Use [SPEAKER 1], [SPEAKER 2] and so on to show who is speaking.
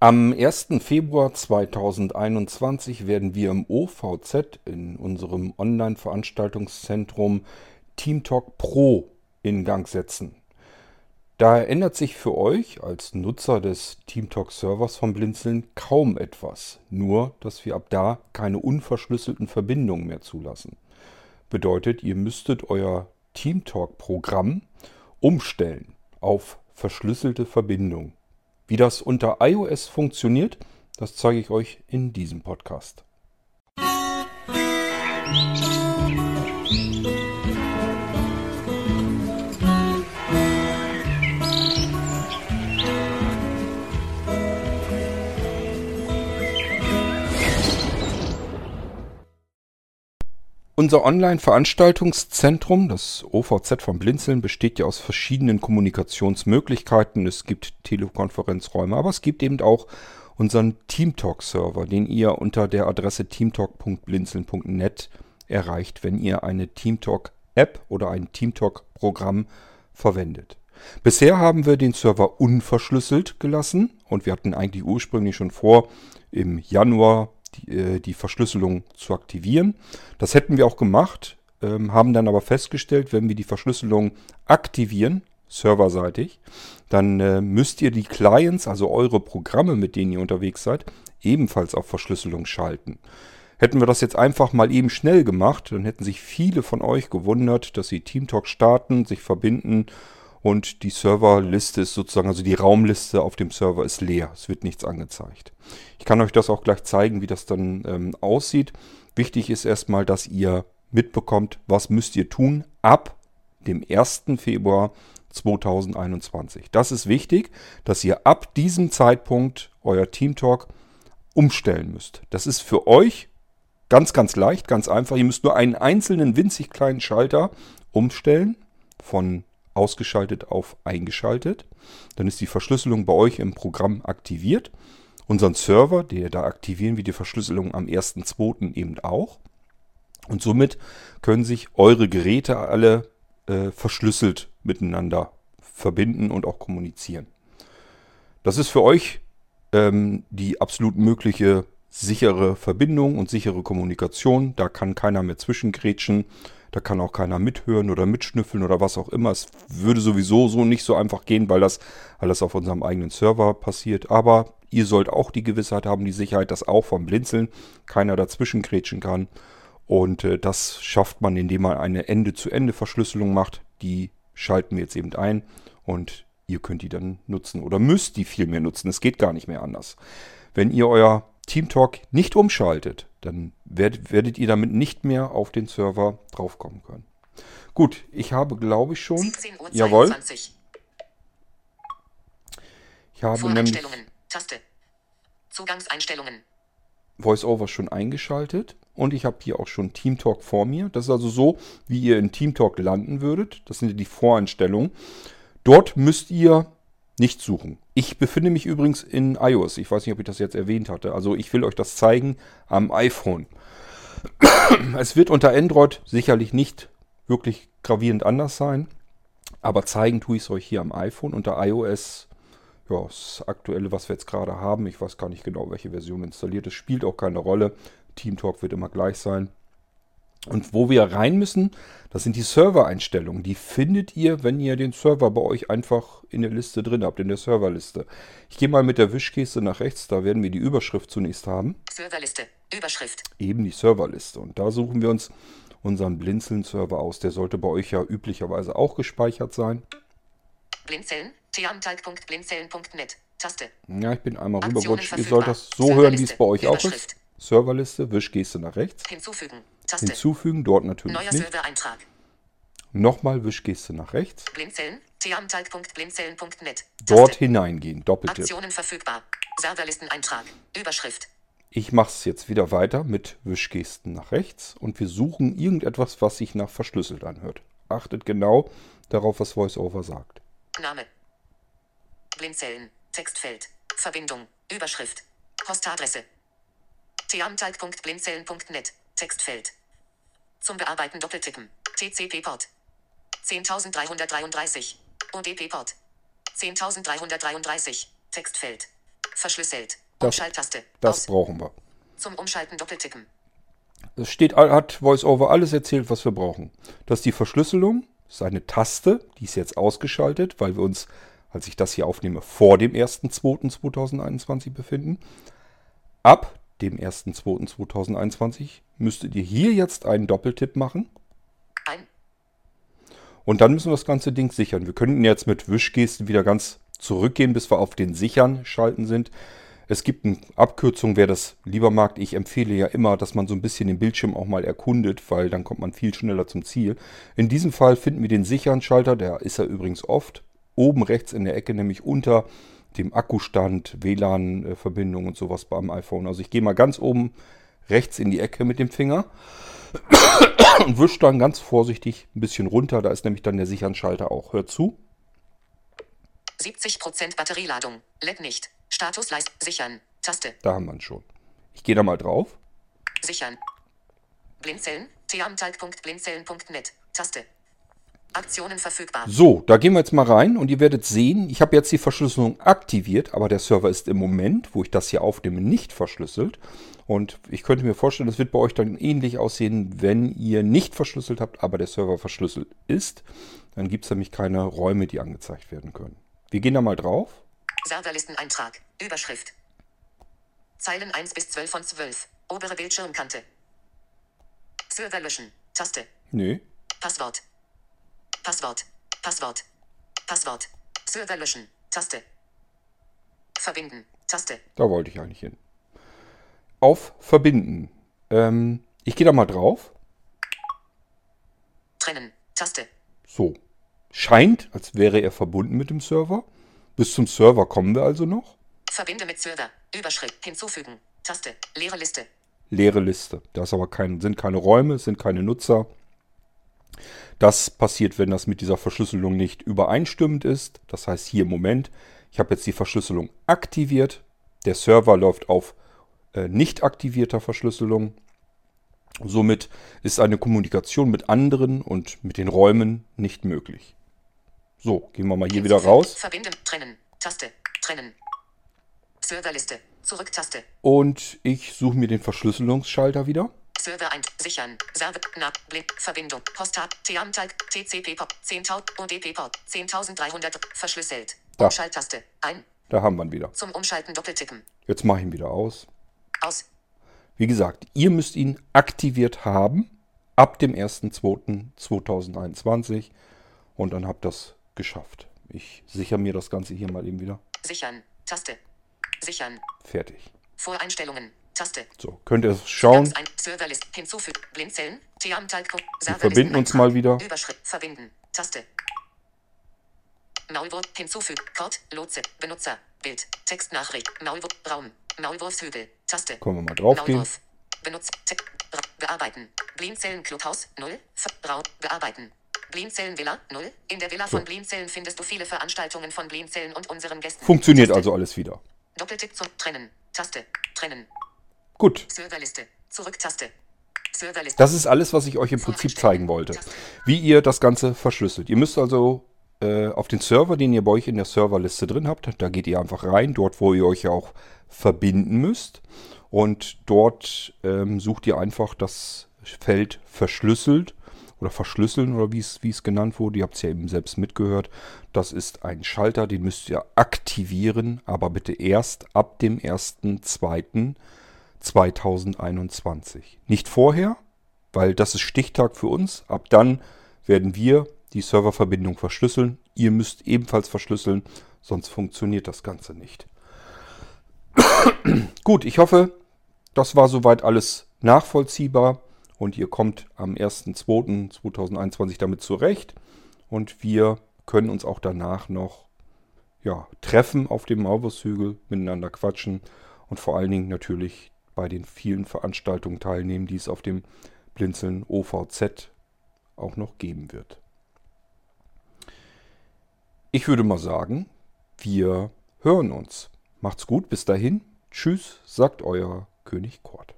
[SPEAKER 1] Am 1. Februar 2021 werden wir im OVZ in unserem Online-Veranstaltungszentrum TeamTalk Pro in Gang setzen. Da ändert sich für euch als Nutzer des TeamTalk Servers von Blinzeln kaum etwas, nur dass wir ab da keine unverschlüsselten Verbindungen mehr zulassen. Bedeutet, ihr müsstet euer TeamTalk Programm umstellen auf verschlüsselte Verbindungen. Wie das unter iOS funktioniert, das zeige ich euch in diesem Podcast. Unser Online-Veranstaltungszentrum, das OVZ von Blinzeln, besteht ja aus verschiedenen Kommunikationsmöglichkeiten. Es gibt Telekonferenzräume, aber es gibt eben auch unseren Teamtalk-Server, den ihr unter der Adresse teamtalk.blinzeln.net erreicht, wenn ihr eine Teamtalk-App oder ein Teamtalk-Programm verwendet. Bisher haben wir den Server unverschlüsselt gelassen und wir hatten eigentlich ursprünglich schon vor, im Januar die, äh, die Verschlüsselung zu aktivieren. Das hätten wir auch gemacht, ähm, haben dann aber festgestellt, wenn wir die Verschlüsselung aktivieren, serverseitig, dann äh, müsst ihr die Clients, also eure Programme, mit denen ihr unterwegs seid, ebenfalls auf Verschlüsselung schalten. Hätten wir das jetzt einfach mal eben schnell gemacht, dann hätten sich viele von euch gewundert, dass sie TeamTalk starten, sich verbinden und die Serverliste ist sozusagen, also die Raumliste auf dem Server ist leer. Es wird nichts angezeigt. Ich kann euch das auch gleich zeigen, wie das dann ähm, aussieht. Wichtig ist erstmal, dass ihr mitbekommt, was müsst ihr tun ab dem 1. Februar 2021. Das ist wichtig, dass ihr ab diesem Zeitpunkt euer Teamtalk umstellen müsst. Das ist für euch ganz, ganz leicht, ganz einfach. Ihr müsst nur einen einzelnen winzig kleinen Schalter umstellen von ausgeschaltet auf eingeschaltet. Dann ist die Verschlüsselung bei euch im Programm aktiviert. Unseren Server, der da aktivieren wir die Verschlüsselung am 1.2. eben auch. Und somit können sich eure Geräte alle äh, verschlüsselt miteinander verbinden und auch kommunizieren. Das ist für euch ähm, die absolut mögliche sichere Verbindung und sichere Kommunikation. Da kann keiner mehr zwischengrätschen. Da kann auch keiner mithören oder mitschnüffeln oder was auch immer. Es würde sowieso so nicht so einfach gehen, weil das alles auf unserem eigenen Server passiert. Aber ihr sollt auch die Gewissheit haben, die Sicherheit, dass auch vom Blinzeln keiner dazwischen grätschen kann. Und äh, das schafft man, indem man eine Ende-zu-Ende-Verschlüsselung macht. Die schalten wir jetzt eben ein und ihr könnt die dann nutzen oder müsst die viel mehr nutzen. Es geht gar nicht mehr anders. Wenn ihr euer TeamTalk nicht umschaltet, dann werdet, werdet ihr damit nicht mehr auf den Server draufkommen können. Gut, ich habe, glaube ich, schon. Jawohl. Ich habe nämlich Taste. Zugangseinstellungen. VoiceOver schon eingeschaltet und ich habe hier auch schon TeamTalk vor mir. Das ist also so, wie ihr in TeamTalk landen würdet. Das sind die Voreinstellungen. Dort müsst ihr nicht suchen. Ich befinde mich übrigens in iOS. Ich weiß nicht, ob ich das jetzt erwähnt hatte. Also ich will euch das zeigen am iPhone. Es wird unter Android sicherlich nicht wirklich gravierend anders sein. Aber zeigen tue ich es euch hier am iPhone. Unter iOS, ja, das aktuelle, was wir jetzt gerade haben. Ich weiß gar nicht genau, welche Version installiert ist. Spielt auch keine Rolle. TeamTalk wird immer gleich sein. Und wo wir rein müssen, das sind die Servereinstellungen. Die findet ihr, wenn ihr den Server bei euch einfach in der Liste drin habt, in der Serverliste. Ich gehe mal mit der Wischgeste nach rechts, da werden wir die Überschrift zunächst haben. Serverliste, Überschrift. Eben die Serverliste. Und da suchen wir uns unseren Blinzeln-Server aus. Der sollte bei euch ja üblicherweise auch gespeichert sein. Blinzeln, teamtalk.blinzeln.net, Taste. Ja, ich bin einmal rübergerutscht. Ihr sollt das so hören, wie es bei euch auch ist. Serverliste, Wischgeste nach rechts. Hinzufügen. Taste. Hinzufügen, dort natürlich Neuer nicht. Servereintrag. Nochmal Wischgeste nach rechts. Blinzeln, teamtalk.blinzeln.net. Dort hineingehen, doppelte. Aktionen verfügbar. Serverlisteneintrag. Überschrift. Ich mache es jetzt wieder weiter mit Wischgesten nach rechts und wir suchen irgendetwas, was sich nach verschlüsselt anhört. Achtet genau darauf, was VoiceOver sagt. Name. Blinzeln. Textfeld. Verbindung. Überschrift. Postadresse. teamtalk.blinzeln.net. Textfeld. Zum Bearbeiten doppeltippen. TCP-Port. 10.333. ODP-Port. 10.333. Textfeld.
[SPEAKER 2] Verschlüsselt.
[SPEAKER 1] Das-
[SPEAKER 2] Umschalttaste.
[SPEAKER 1] Das
[SPEAKER 2] Aus.
[SPEAKER 1] brauchen wir.
[SPEAKER 2] Zum Umschalten doppeltippen.
[SPEAKER 1] Es steht, hat VoiceOver alles erzählt, was wir brauchen. Das ist die Verschlüsselung, das ist eine Taste, die ist jetzt ausgeschaltet, weil wir uns, als ich das hier aufnehme, vor dem 1.2.2021 befinden. Ab dem 1.2.2021 müsstet ihr hier jetzt einen Doppeltipp machen
[SPEAKER 2] Ein.
[SPEAKER 1] und dann müssen wir das ganze Ding sichern. Wir könnten jetzt mit Wischgesten wieder ganz zurückgehen, bis wir auf den Sichern schalten sind. Es gibt eine Abkürzung, wer das lieber mag. Ich empfehle ja immer, dass man so ein bisschen den Bildschirm auch mal erkundet, weil dann kommt man viel schneller zum Ziel. In diesem Fall finden wir den sicheren Schalter, der ist ja übrigens oft oben rechts in der Ecke, nämlich unter dem Akkustand, WLAN-Verbindung und sowas beim iPhone. Also ich gehe mal ganz oben rechts in die Ecke mit dem Finger und wische dann ganz vorsichtig ein bisschen runter. Da ist nämlich dann der sicheren Schalter auch. Hört zu.
[SPEAKER 2] 70% Batterieladung. LED nicht. Status leist. Sichern. Taste.
[SPEAKER 1] Da haben wir ihn schon. Ich gehe da mal drauf.
[SPEAKER 2] Sichern. Blinzeln. teamtalk.blinzeln.net. Taste. Aktionen verfügbar.
[SPEAKER 1] So, da gehen wir jetzt mal rein und ihr werdet sehen, ich habe jetzt die Verschlüsselung aktiviert, aber der Server ist im Moment, wo ich das hier aufnehme, nicht verschlüsselt. Und ich könnte mir vorstellen, das wird bei euch dann ähnlich aussehen, wenn ihr nicht verschlüsselt habt, aber der Server verschlüsselt ist. Dann gibt es nämlich keine Räume, die angezeigt werden können. Wir gehen da mal drauf.
[SPEAKER 2] Serverlisteneintrag. Überschrift. Zeilen 1 bis 12 von 12. Obere Bildschirmkante. Server löschen. Taste.
[SPEAKER 1] Nö,
[SPEAKER 2] Passwort. Passwort. Passwort. Passwort. Server löschen. Taste. Verbinden. Taste.
[SPEAKER 1] da wollte ich eigentlich hin. Auf Verbinden. Ähm, ich gehe da mal drauf.
[SPEAKER 2] Trennen. Taste.
[SPEAKER 1] So. Scheint, als wäre er verbunden mit dem Server. Bis zum Server kommen wir also noch.
[SPEAKER 2] Verbinde mit Server. Überschrift. Hinzufügen. Taste. Leere Liste.
[SPEAKER 1] leere Liste. Da ist aber kein, sind keine Räume, es sind keine Nutzer. Das passiert, wenn das mit dieser Verschlüsselung nicht übereinstimmend ist. Das heißt hier im Moment, ich habe jetzt die Verschlüsselung aktiviert. Der Server läuft auf äh, nicht aktivierter Verschlüsselung. Somit ist eine Kommunikation mit anderen und mit den Räumen nicht möglich. So, gehen wir mal hier wieder raus.
[SPEAKER 2] Verbinden. Trennen. Taste. Trennen. Serverliste. Zurück-Taste.
[SPEAKER 1] Und ich suche mir den Verschlüsselungsschalter wieder.
[SPEAKER 2] Server ein. Sichern. Server. Na. Blick. Verbindung. Postat. Teamtalk. TCP Pop. 10.000. ODP Port. 10.300. Verschlüsselt.
[SPEAKER 1] Da.
[SPEAKER 2] Umschalttaste. Ein.
[SPEAKER 1] Da haben wir ihn wieder.
[SPEAKER 2] Zum Umschalten doppeltippen.
[SPEAKER 1] Jetzt mache ich ihn wieder aus.
[SPEAKER 2] Aus.
[SPEAKER 1] Wie gesagt, ihr müsst ihn aktiviert haben ab dem 1.2.2021 und dann habt ihr das geschafft. Ich sichere mir das Ganze hier mal eben wieder.
[SPEAKER 2] Sichern. Taste. Sichern.
[SPEAKER 1] Fertig.
[SPEAKER 2] Voreinstellungen. Taste.
[SPEAKER 1] So, könnt ihr schauen.
[SPEAKER 2] Ganz ein. Serverlist. Hinzufügen. Teamtalk.
[SPEAKER 1] Wir verbinden uns mal wieder.
[SPEAKER 2] Überschrift. Verbinden. Taste. Maulwurf. Hinzufügen. Code. Lotse. Benutzer. Bild. Textnachricht. Maulwurf. Raum. Maulwurfshügel. Taste.
[SPEAKER 1] Können wir mal drauf gehen.
[SPEAKER 2] Benutzt. Bearbeiten. Blinzellen Clubhaus 0. Ver Raum. Bearbeiten. Blinzellen Villa 0. In der Villa von Blinzellen findest du viele Veranstaltungen von Blinzellen und unseren Gästen.
[SPEAKER 1] Funktioniert
[SPEAKER 2] Taste.
[SPEAKER 1] also alles wieder.
[SPEAKER 2] Doppeltipp zum Trennen. Taste. Trennen.
[SPEAKER 1] Gut.
[SPEAKER 2] Serverliste. Zurück-Taste. Serverliste.
[SPEAKER 1] Das ist alles, was ich euch im Prinzip zeigen wollte. Wie ihr das Ganze verschlüsselt. Ihr müsst also äh, auf den Server, den ihr bei euch in der Serverliste drin habt, da geht ihr einfach rein, dort wo ihr euch ja auch verbinden müsst. Und dort ähm, sucht ihr einfach das Feld verschlüsselt oder verschlüsseln oder wie es wie es genannt wurde. Ihr habt es ja eben selbst mitgehört. Das ist ein Schalter, den müsst ihr aktivieren, aber bitte erst ab dem 1.2.2021. Nicht vorher, weil das ist Stichtag für uns. Ab dann werden wir die Serververbindung verschlüsseln. Ihr müsst ebenfalls verschlüsseln, sonst funktioniert das Ganze nicht. Gut, ich hoffe, das war soweit alles nachvollziehbar und ihr kommt am 1.2.2021 damit zurecht und wir können uns auch danach noch ja, treffen auf dem Maulwurfshügel, miteinander quatschen und vor allen Dingen natürlich bei den vielen Veranstaltungen teilnehmen, die es auf dem Blinzeln OVZ auch noch geben wird. Ich würde mal sagen, wir hören uns. Macht's gut, bis dahin. Tschüss, sagt euer König Kort.